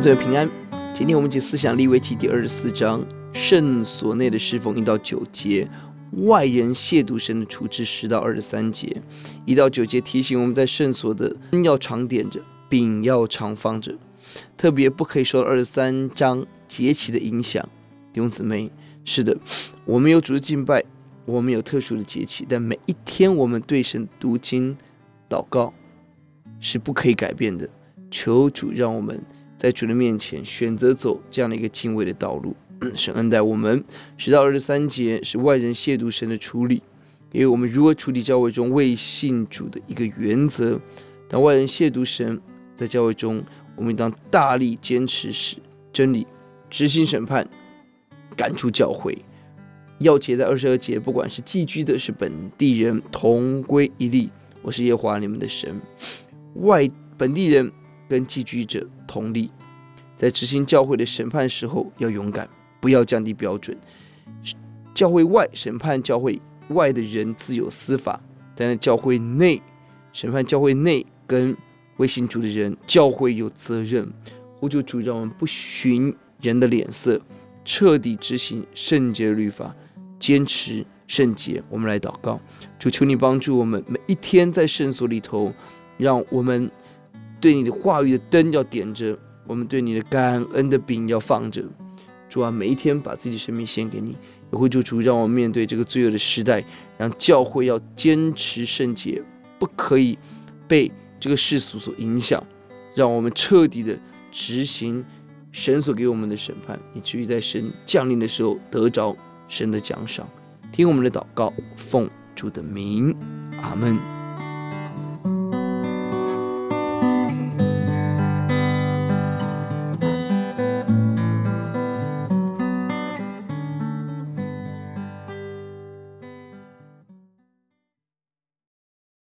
姊妹平安。今天我们一起思想利未记第二十四章圣所内的侍奉一到九节，外人亵渎神的处置十到二十三节，一到九节提醒我们在圣所的灯要常点着，饼要常放着，特别不可以受到二十三章节气的影响。弟兄姊妹，是的，我们有主日敬拜，我们有特殊的节气，但每一天我们对神读经、祷告是不可以改变的。求主让我们在主的面前选择走这样的一个敬畏的道路。神恩待我们。十到二十三节是外人亵渎神的处理，给我们如何处理教会中未信主的一个原则。当外人亵渎神，在教会中，我们应当大力坚持使真理，执行审判，赶出教会。钥节在二十二节，不管是寄居的，是本地人，同归一例。我是耶华你们的神。外本地人。跟寄居者同理，在执行教会的审判时候要勇敢，不要降低标准。教会外审判教会外的人自有司法，但是教会内审判教会内跟未信主的人，教会有责任。呼求主，让我们不寻人的脸色，彻底执行圣洁律法，坚持圣洁。我们来祷告，主求你帮助我们每一天在圣所里头，让我们。对你的话语的灯要点着，我们对你的感恩的饼要放着。主啊，每一天把自己生命献给你，也会做主让我们面对这个罪恶的时代，让教会要坚持圣洁，不可以被这个世俗所影响，让我们彻底的执行神所给我们的审判，以至于在神降临的时候得着神的奖赏。听我们的祷告，奉主的名，阿门。